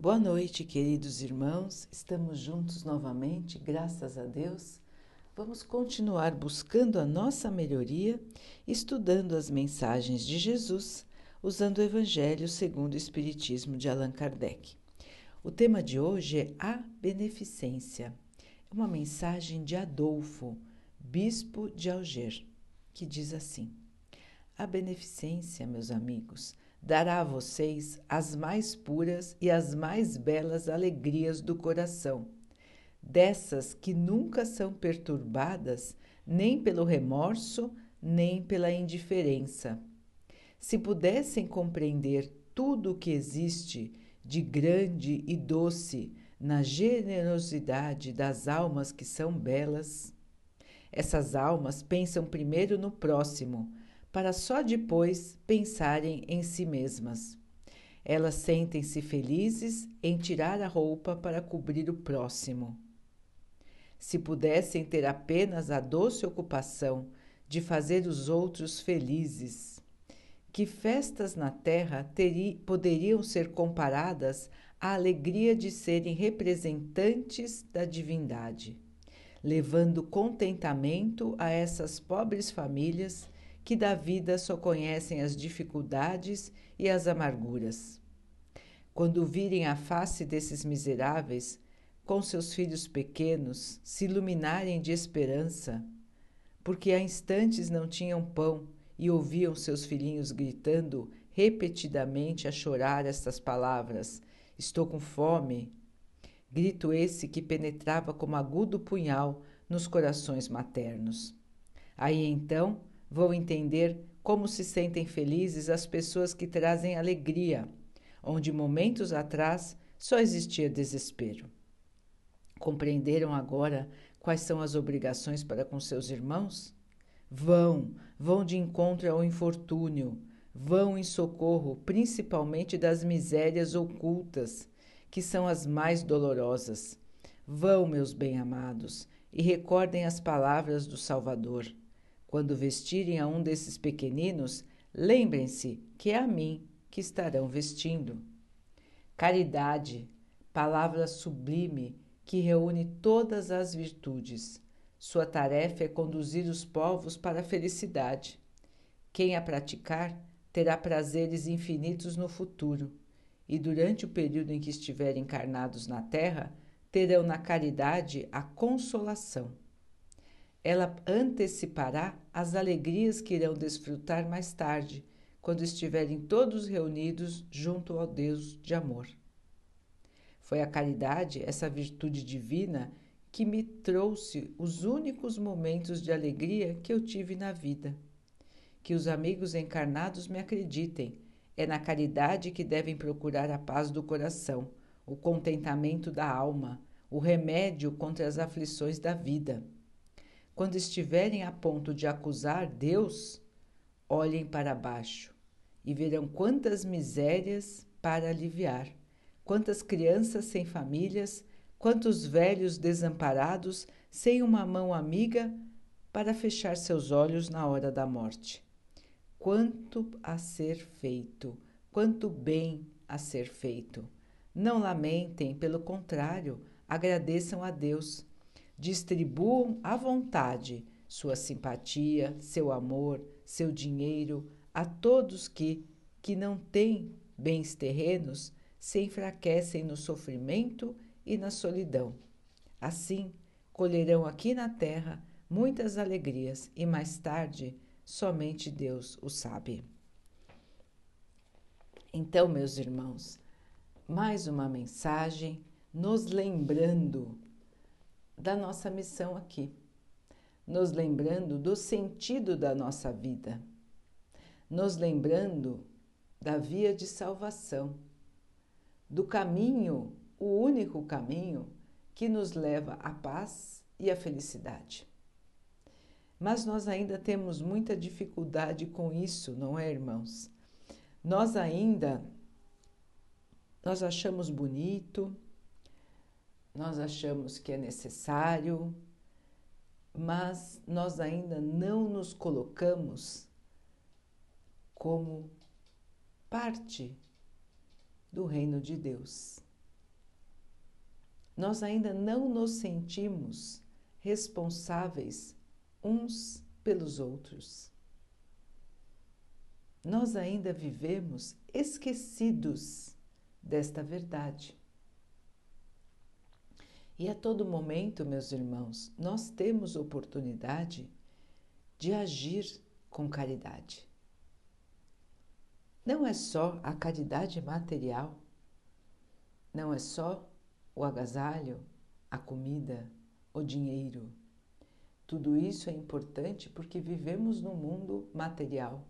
Boa noite, queridos irmãos. Estamos juntos novamente, graças a Deus. Vamos continuar buscando a nossa melhoria, estudando as mensagens de Jesus, usando o Evangelho segundo o Espiritismo de Allan Kardec. O tema de hoje é a beneficência. É uma mensagem de Adolfo, bispo de Alger, que diz assim: A beneficência, meus amigos, dará a vocês as mais puras e as mais belas alegrias do coração, dessas que nunca são perturbadas nem pelo remorso, nem pela indiferença. Se pudessem compreender tudo o que existe de grande e doce na generosidade das almas que são belas, essas almas pensam primeiro no próximo, para só depois pensarem em si mesmas. Elas sentem-se felizes em tirar a roupa para cobrir o próximo. Se pudessem ter apenas a doce ocupação de fazer os outros felizes, que festas na terra poderiam ser comparadas à alegria de serem representantes da divindade, levando contentamento a essas pobres famílias que da vida só conhecem as dificuldades e as amarguras. Quando virem a face desses miseráveis, com seus filhos pequenos, se iluminarem de esperança, porque há instantes não tinham pão e ouviam seus filhinhos gritando repetidamente a chorar estas palavras: Estou com fome. Grito esse que penetrava como agudo punhal nos corações maternos. Aí então vão entender como se sentem felizes as pessoas que trazem alegria, onde momentos atrás só existia desespero. Compreenderam agora quais são as obrigações para com seus irmãos? Vão, vão de encontro ao infortúnio, vão em socorro principalmente das misérias ocultas, que são as mais dolorosas. Vão, meus bem-amados, e recordem as palavras do Salvador. Quando vestirem a um desses pequeninos, lembrem-se que é a mim que estarão vestindo. Caridade, palavra sublime que reúne todas as virtudes. Sua tarefa é conduzir os povos para a felicidade. Quem a praticar terá prazeres infinitos no futuro, e durante o período em que estiverem encarnados na terra, terão na caridade a consolação ela antecipará as alegrias que irão desfrutar mais tarde, quando estiverem todos reunidos junto ao Deus de amor. Foi a caridade, essa virtude divina, que me trouxe os únicos momentos de alegria que eu tive na vida. Que os amigos encarnados me acreditem, é na caridade que devem procurar a paz do coração, o contentamento da alma, o remédio contra as aflições da vida. Quando estiverem a ponto de acusar Deus, olhem para baixo e verão quantas misérias para aliviar, quantas crianças sem famílias, quantos velhos desamparados sem uma mão amiga para fechar seus olhos na hora da morte. Quanto a ser feito, quanto bem a ser feito. Não lamentem, pelo contrário, agradeçam a Deus Distribuam à vontade sua simpatia, seu amor, seu dinheiro a todos que, que não têm bens terrenos, se enfraquecem no sofrimento e na solidão. Assim, colherão aqui na terra muitas alegrias e mais tarde somente Deus o sabe. Então, meus irmãos, mais uma mensagem nos lembrando da nossa missão aqui, nos lembrando do sentido da nossa vida, nos lembrando da via de salvação, do caminho, o único caminho que nos leva à paz e à felicidade. Mas nós ainda temos muita dificuldade com isso, não é, irmãos? Nós ainda nós achamos bonito, nós achamos que é necessário, mas nós ainda não nos colocamos como parte do reino de Deus. nós ainda não nos sentimos responsáveis uns pelos outros. Nós ainda vivemos esquecidos desta verdade. E a todo momento, meus irmãos, nós temos oportunidade de agir com caridade. Não é só a caridade material, não é só o agasalho, a comida, o dinheiro. Tudo isso é importante porque vivemos num mundo material.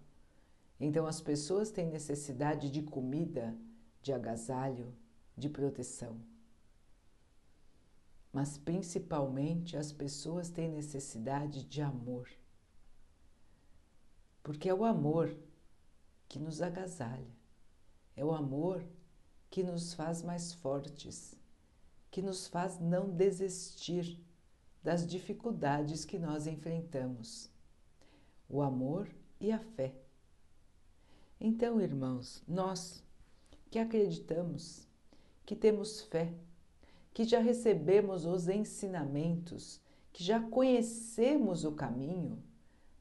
Então as pessoas têm necessidade de comida, de agasalho, de proteção. Mas principalmente as pessoas têm necessidade de amor. Porque é o amor que nos agasalha, é o amor que nos faz mais fortes, que nos faz não desistir das dificuldades que nós enfrentamos. O amor e a fé. Então, irmãos, nós que acreditamos, que temos fé, que já recebemos os ensinamentos, que já conhecemos o caminho,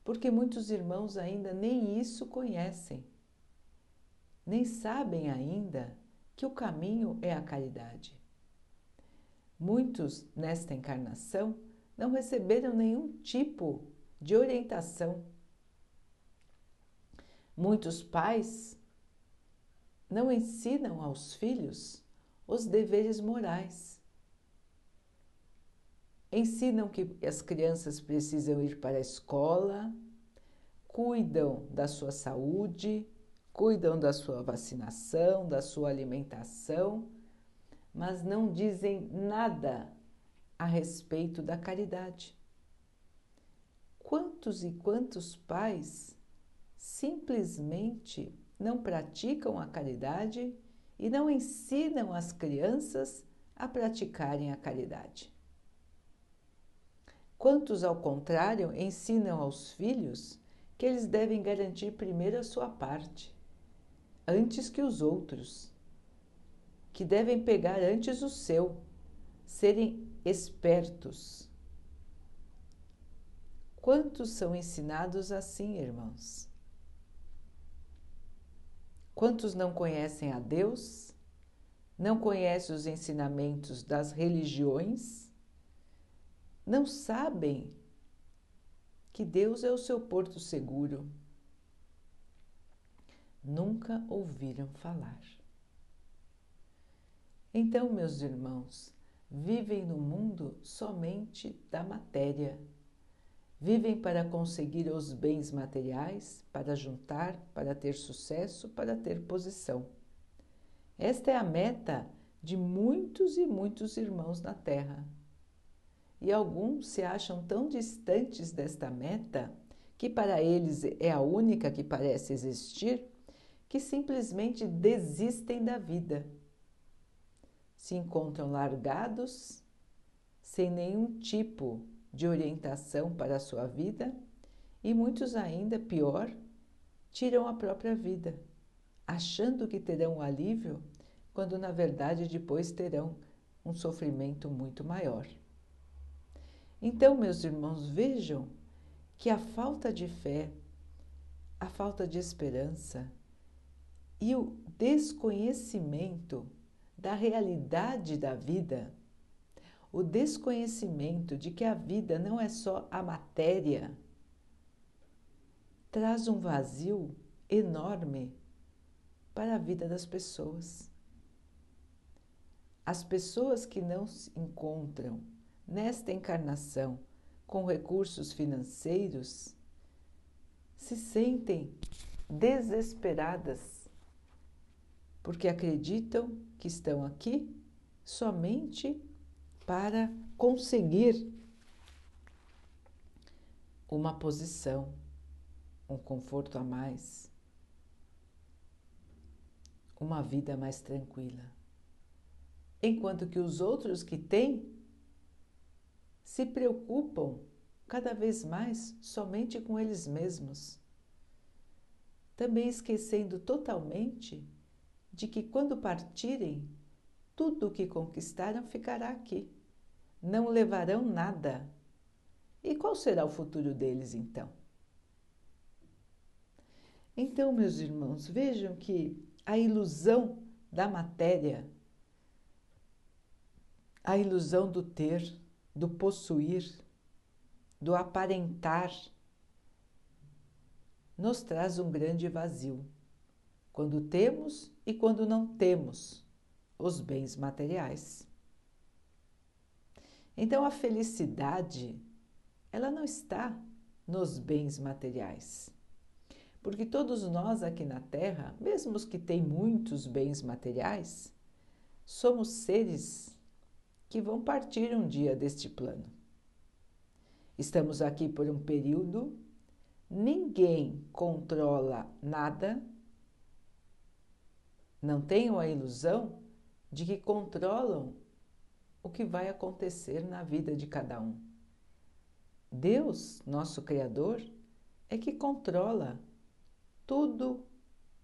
porque muitos irmãos ainda nem isso conhecem, nem sabem ainda que o caminho é a caridade. Muitos nesta encarnação não receberam nenhum tipo de orientação. Muitos pais não ensinam aos filhos os deveres morais. Ensinam que as crianças precisam ir para a escola, cuidam da sua saúde, cuidam da sua vacinação, da sua alimentação, mas não dizem nada a respeito da caridade. Quantos e quantos pais simplesmente não praticam a caridade e não ensinam as crianças a praticarem a caridade? Quantos, ao contrário, ensinam aos filhos que eles devem garantir primeiro a sua parte, antes que os outros, que devem pegar antes o seu, serem espertos. Quantos são ensinados assim, irmãos? Quantos não conhecem a Deus? Não conhecem os ensinamentos das religiões? Não sabem que Deus é o seu porto seguro? Nunca ouviram falar. Então, meus irmãos, vivem no mundo somente da matéria. Vivem para conseguir os bens materiais, para juntar, para ter sucesso, para ter posição. Esta é a meta de muitos e muitos irmãos na Terra. E alguns se acham tão distantes desta meta, que para eles é a única que parece existir, que simplesmente desistem da vida se encontram largados, sem nenhum tipo de orientação para a sua vida e muitos ainda, pior, tiram a própria vida, achando que terão um alívio, quando na verdade depois terão um sofrimento muito maior. Então, meus irmãos, vejam que a falta de fé, a falta de esperança e o desconhecimento da realidade da vida, o desconhecimento de que a vida não é só a matéria, traz um vazio enorme para a vida das pessoas. As pessoas que não se encontram nesta encarnação com recursos financeiros se sentem desesperadas porque acreditam que estão aqui somente para conseguir uma posição, um conforto a mais, uma vida mais tranquila. Enquanto que os outros que têm se preocupam cada vez mais somente com eles mesmos, também esquecendo totalmente de que quando partirem, tudo o que conquistaram ficará aqui. Não levarão nada. E qual será o futuro deles então? Então, meus irmãos, vejam que a ilusão da matéria, a ilusão do ter, do possuir, do aparentar, nos traz um grande vazio quando temos e quando não temos os bens materiais. Então a felicidade, ela não está nos bens materiais. Porque todos nós aqui na Terra, mesmo os que têm muitos bens materiais, somos seres que vão partir um dia deste plano. Estamos aqui por um período, ninguém controla nada. Não tenham a ilusão de que controlam o que vai acontecer na vida de cada um. Deus, nosso Criador, é que controla tudo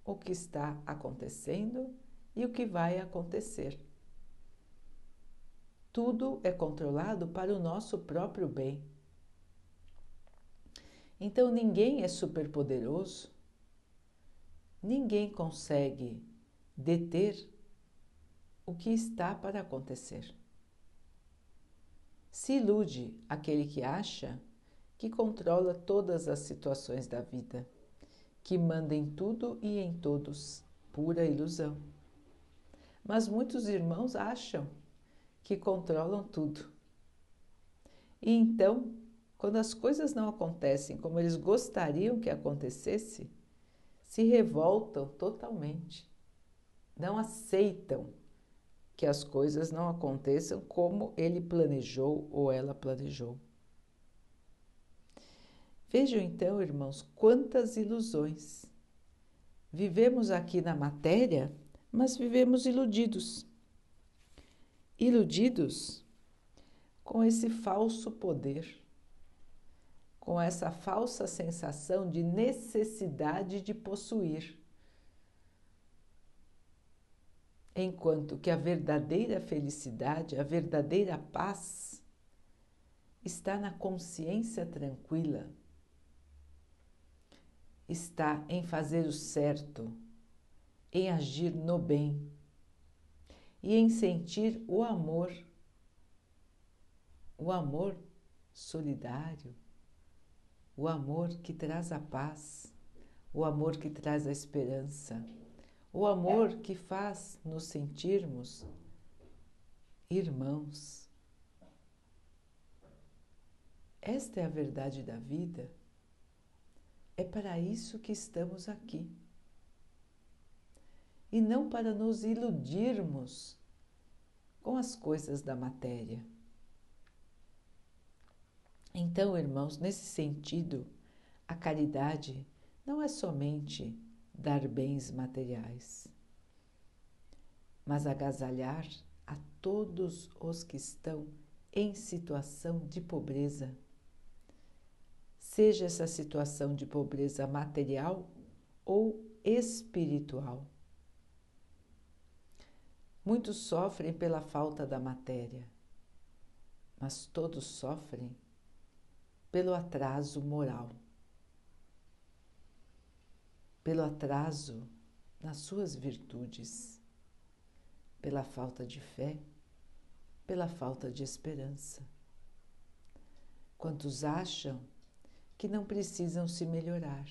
o que está acontecendo e o que vai acontecer. Tudo é controlado para o nosso próprio bem. Então ninguém é superpoderoso, ninguém consegue deter o que está para acontecer. Se ilude aquele que acha que controla todas as situações da vida, que manda em tudo e em todos, pura ilusão. Mas muitos irmãos acham que controlam tudo. E então, quando as coisas não acontecem como eles gostariam que acontecesse, se revoltam totalmente, não aceitam que as coisas não aconteçam como ele planejou ou ela planejou. Vejam então, irmãos, quantas ilusões. Vivemos aqui na matéria, mas vivemos iludidos. Iludidos com esse falso poder, com essa falsa sensação de necessidade de possuir. Enquanto que a verdadeira felicidade, a verdadeira paz está na consciência tranquila, está em fazer o certo, em agir no bem e em sentir o amor, o amor solidário, o amor que traz a paz, o amor que traz a esperança o amor que faz nos sentirmos irmãos. Esta é a verdade da vida. É para isso que estamos aqui. E não para nos iludirmos com as coisas da matéria. Então, irmãos, nesse sentido, a caridade não é somente dar bens materiais, mas agasalhar a todos os que estão em situação de pobreza. Seja essa situação de pobreza material ou espiritual. Muitos sofrem pela falta da matéria, mas todos sofrem pelo atraso moral pelo atraso nas suas virtudes, pela falta de fé, pela falta de esperança. Quantos acham que não precisam se melhorar?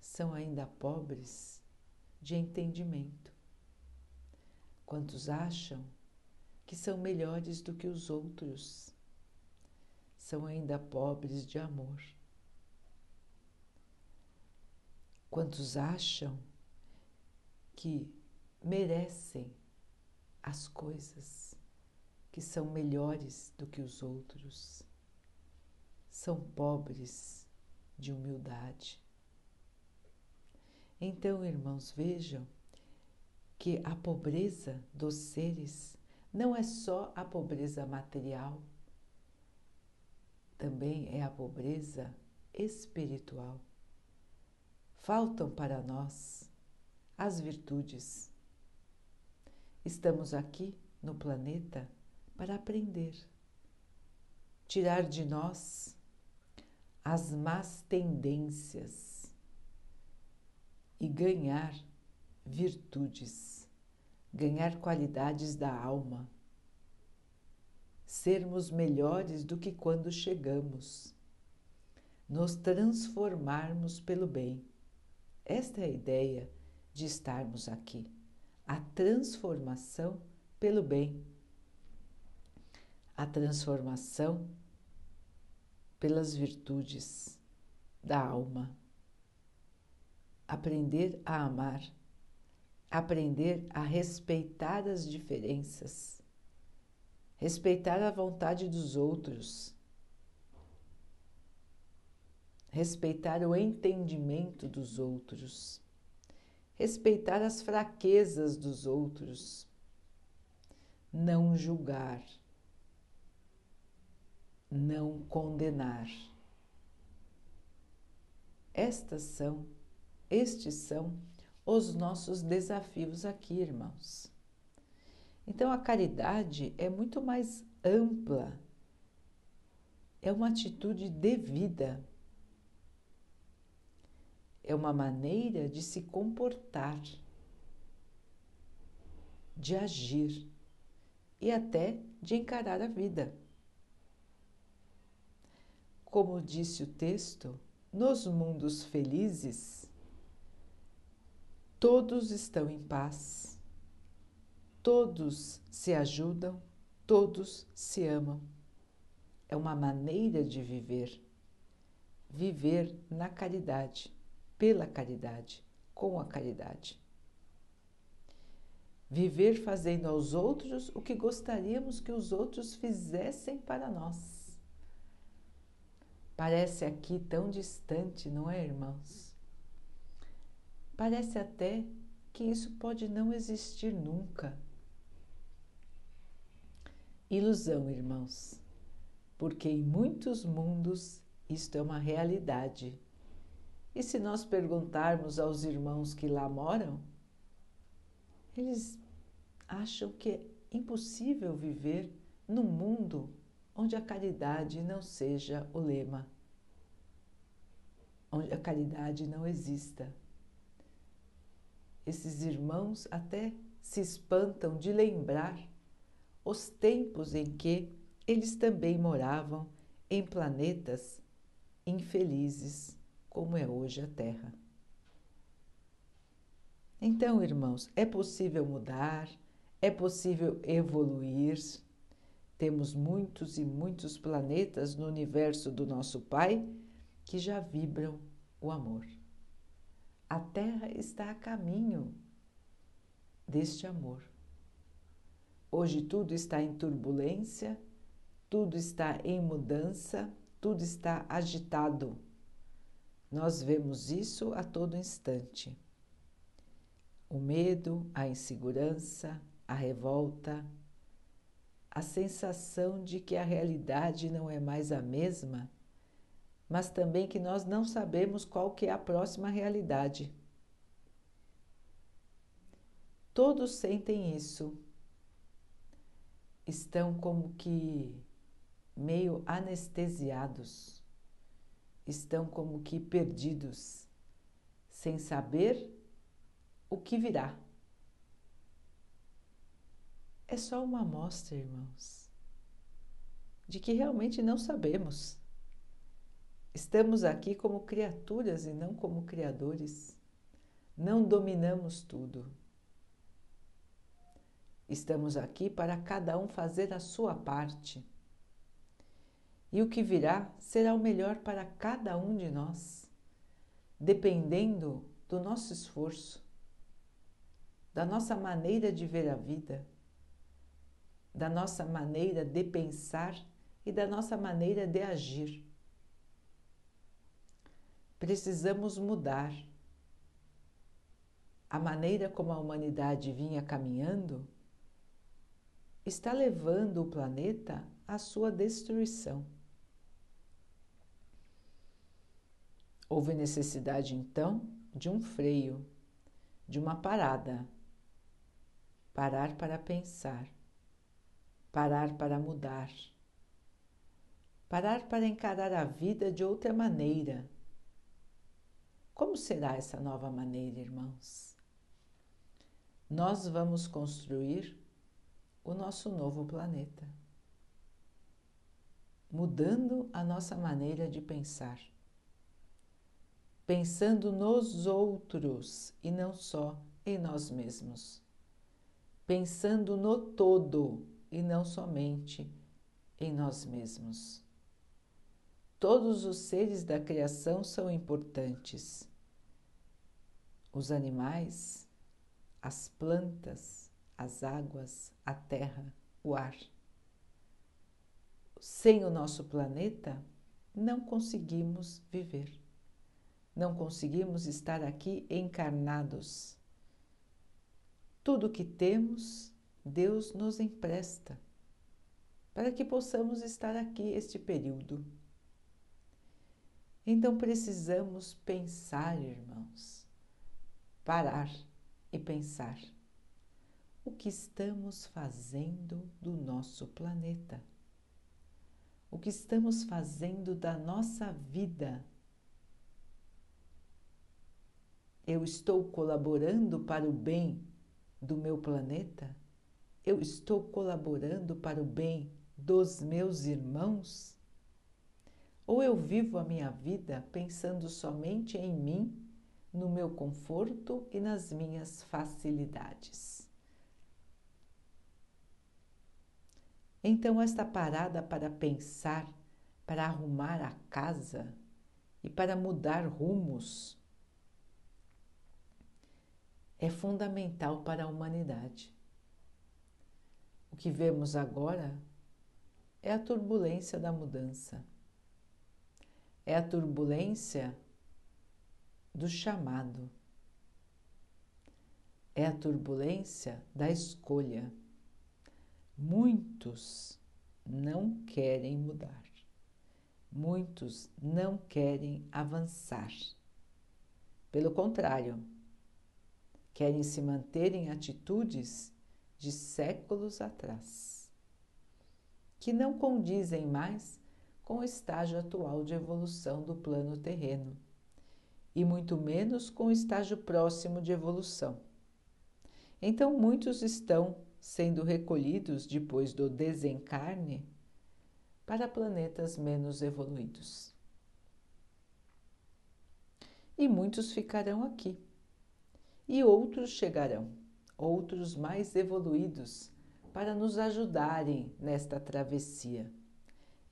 São ainda pobres de entendimento. Quantos acham que são melhores do que os outros? São ainda pobres de amor. Quantos acham que merecem as coisas que são melhores do que os outros? São pobres de humildade. Então, irmãos, vejam que a pobreza dos seres não é só a pobreza material, também é a pobreza espiritual faltam para nós as virtudes. estamos aqui no planeta para aprender, tirar de nós as más tendências e ganhar virtudes, ganhar qualidades da alma, sermos melhores do que quando chegamos, nos transformarmos pelo bem. Esta é a ideia de estarmos aqui, a transformação pelo bem, a transformação pelas virtudes da alma. Aprender a amar, aprender a respeitar as diferenças, respeitar a vontade dos outros, respeitar o entendimento dos outros respeitar as fraquezas dos outros, não julgar, não condenar. Estas são, estes são os nossos desafios aqui, irmãos. Então a caridade é muito mais ampla, é uma atitude devida é uma maneira de se comportar, de agir e até de encarar a vida. Como disse o texto, nos mundos felizes, todos estão em paz, todos se ajudam, todos se amam. É uma maneira de viver, viver na caridade pela caridade, com a caridade. Viver fazendo aos outros o que gostaríamos que os outros fizessem para nós. Parece aqui tão distante, não é, irmãos? Parece até que isso pode não existir nunca. Ilusão, irmãos, porque em muitos mundos isto é uma realidade e se nós perguntarmos aos irmãos que lá moram, eles acham que é impossível viver num mundo onde a caridade não seja o lema, onde a caridade não exista. Esses irmãos até se espantam de lembrar os tempos em que eles também moravam em planetas infelizes como é hoje a Terra. Então, irmãos, é possível mudar, é possível evoluir. Temos muitos e muitos planetas no universo do nosso Pai que já vibram o amor. A Terra está a caminho deste amor. Hoje tudo está em turbulência, tudo está em mudança, tudo está agitado. Nós vemos isso a todo instante. O medo, a insegurança, a revolta, a sensação de que a realidade não é mais a mesma, mas também que nós não sabemos qual que é a próxima realidade. Todos sentem isso. Estão como que meio anestesiados estão como que perdidos, sem saber o que virá. É só uma amostra, irmãos, de que realmente não sabemos. Estamos aqui como criaturas e não como criadores. Não dominamos tudo. Estamos aqui para cada um fazer a sua parte e o que virá será o melhor para cada um de nós, dependendo do nosso esforço, da nossa maneira de ver a vida, da nossa maneira de pensar e da nossa maneira de agir. Precisamos mudar. A maneira como a humanidade vinha caminhando está levando o planeta à sua destruição. Houve necessidade então de um freio, de uma parada, parar para pensar, parar para mudar, parar para encarar a vida de outra maneira. Como será essa nova maneira, irmãos? Nós vamos construir o nosso novo planeta, mudando a nossa maneira de pensar, pensando nos outros e não só em nós mesmos pensando no todo e não somente em nós mesmos. Todos os seres da criação são importantes. Os animais, as plantas, as águas, a terra, o ar. Sem o nosso planeta, não conseguimos viver. Não conseguimos estar aqui encarnados tudo que temos, Deus nos empresta para que possamos estar aqui este período. Então precisamos pensar, irmãos, parar e pensar o que estamos fazendo do nosso planeta, o que estamos fazendo da nossa vida. Eu estou colaborando para o bem do meu planeta? Eu estou colaborando para o bem dos meus irmãos? Ou eu vivo a minha vida pensando somente em mim, no meu conforto e nas minhas facilidades? Então, esta parada para pensar, para arrumar a casa e para mudar rumos é fundamental para a humanidade. O que vemos agora é a turbulência da mudança, é a turbulência do chamado, é a turbulência da escolha. Muitos não querem mudar, muitos não querem avançar. Pelo contrário, querem se manter em atitudes de séculos atrás, que não condizem mais com o estágio atual de evolução do plano terreno, e muito menos com o estágio próximo de evolução. Então, muitos estão sendo recolhidos depois do desencarne para planetas menos evoluídos. E muitos ficarão aqui e outros chegarão, outros mais evoluídos, para nos ajudarem nesta travessia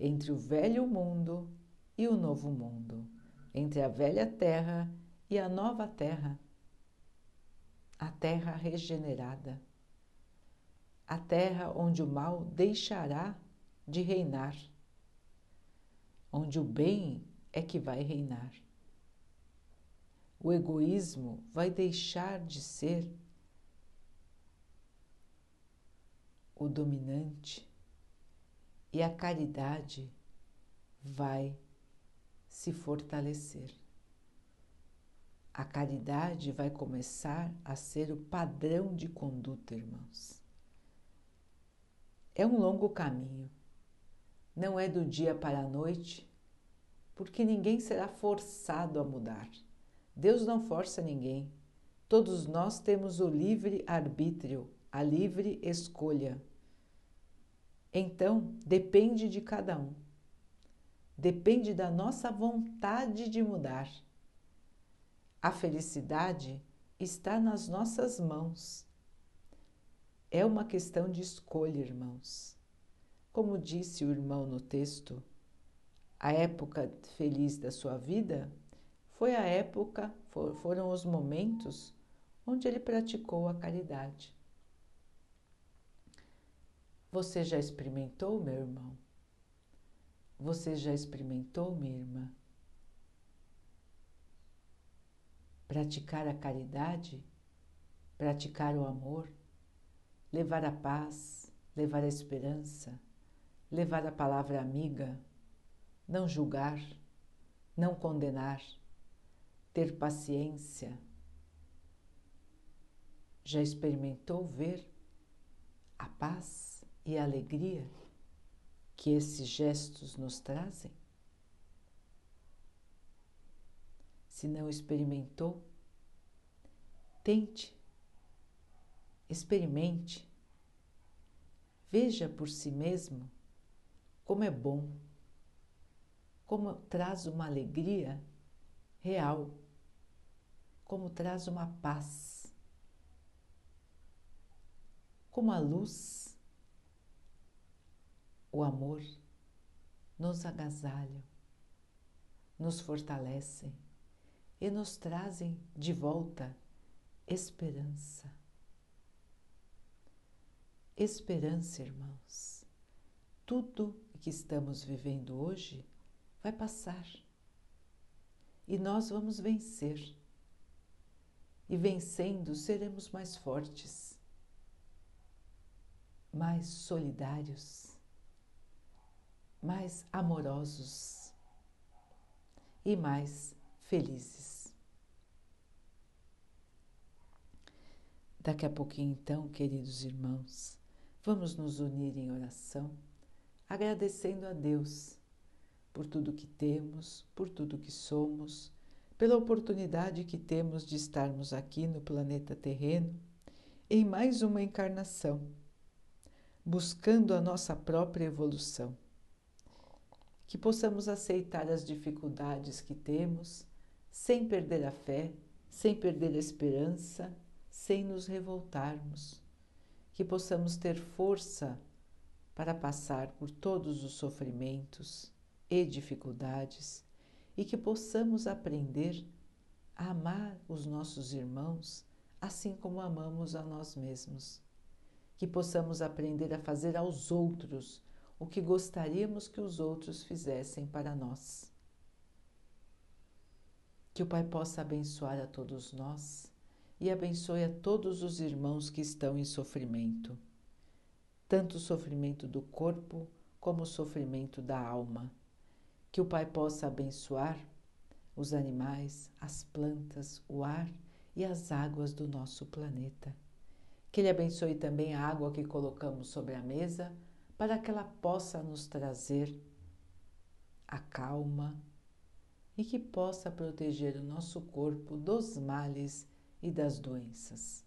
entre o velho mundo e o novo mundo, entre a velha terra e a nova terra, a terra regenerada, a terra onde o mal deixará de reinar, onde o bem é que vai reinar. O egoísmo vai deixar de ser o dominante e a caridade vai se fortalecer. A caridade vai começar a ser o padrão de conduta, irmãos. É um longo caminho, não é do dia para a noite, porque ninguém será forçado a mudar. Deus não força ninguém. Todos nós temos o livre arbítrio, a livre escolha. Então, depende de cada um. Depende da nossa vontade de mudar. A felicidade está nas nossas mãos. É uma questão de escolha, irmãos. Como disse o irmão no texto, a época feliz da sua vida foi a época, foram os momentos onde ele praticou a caridade. Você já experimentou, meu irmão? Você já experimentou, minha irmã? Praticar a caridade, praticar o amor, levar a paz, levar a esperança, levar a palavra amiga, não julgar, não condenar? Ter paciência. Já experimentou ver paz e alegria que esses gestos nos trazem? Se não experimentou, tente, experimente, veja por si mesmo como é bom, como traz uma alegria real, como traz uma paz, como a luz, o amor nos agasalham, nos fortalecem e nos trazem de volta esperança. Esperança, irmãos. Tudo que estamos vivendo hoje vai passar e nós vamos vencer. E vencendo, seremos mais fortes, mais solidários, mais amorosos e mais felizes. Daqui a pouquinho, então, queridos irmãos, vamos nos unir em oração, agradecendo a Deus por tudo que temos, por tudo que somos, pela oportunidade que temos de estarmos aqui no planeta terreno em mais uma encarnação, buscando a nossa própria evolução. Que possamos aceitar as dificuldades que temos sem perder a fé, sem perder a esperança, sem nos revoltarmos. Que possamos ter força para passar por todos os sofrimentos e dificuldades e que possamos aprender a amar os nossos irmãos assim como amamos a nós mesmos. Que possamos aprender a fazer aos outros o que gostaríamos que os outros fizessem para nós. Que o Pai possa abençoar a todos nós e abençoe a todos os irmãos que estão em sofrimento, tanto o sofrimento do corpo como o sofrimento da alma que o Pai possa abençoar os animais, as plantas, o ar e as águas do nosso planeta. Que Ele abençoe também a água que colocamos sobre a mesa para que ela possa nos trazer a calma e que possa proteger o nosso corpo dos males e das doenças.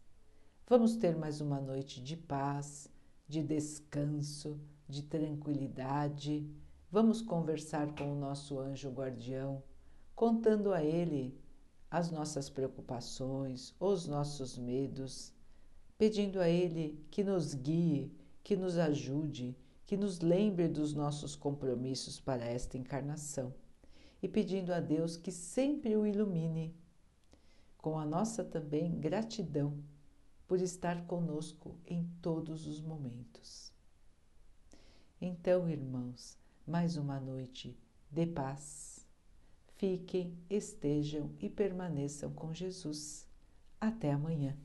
Vamos ter mais uma noite de paz, de descanso, de tranquilidade Vamos conversar com o nosso anjo guardião, contando a ele as nossas preocupações, os nossos medos, pedindo a ele que nos guie, que nos ajude, que nos lembre dos nossos compromissos para esta encarnação e pedindo a Deus que sempre o ilumine, com a nossa também gratidão por estar conosco em todos os momentos. Então, irmãos, mais uma noite de paz. Fiquem, estejam e permaneçam com Jesus. Até amanhã.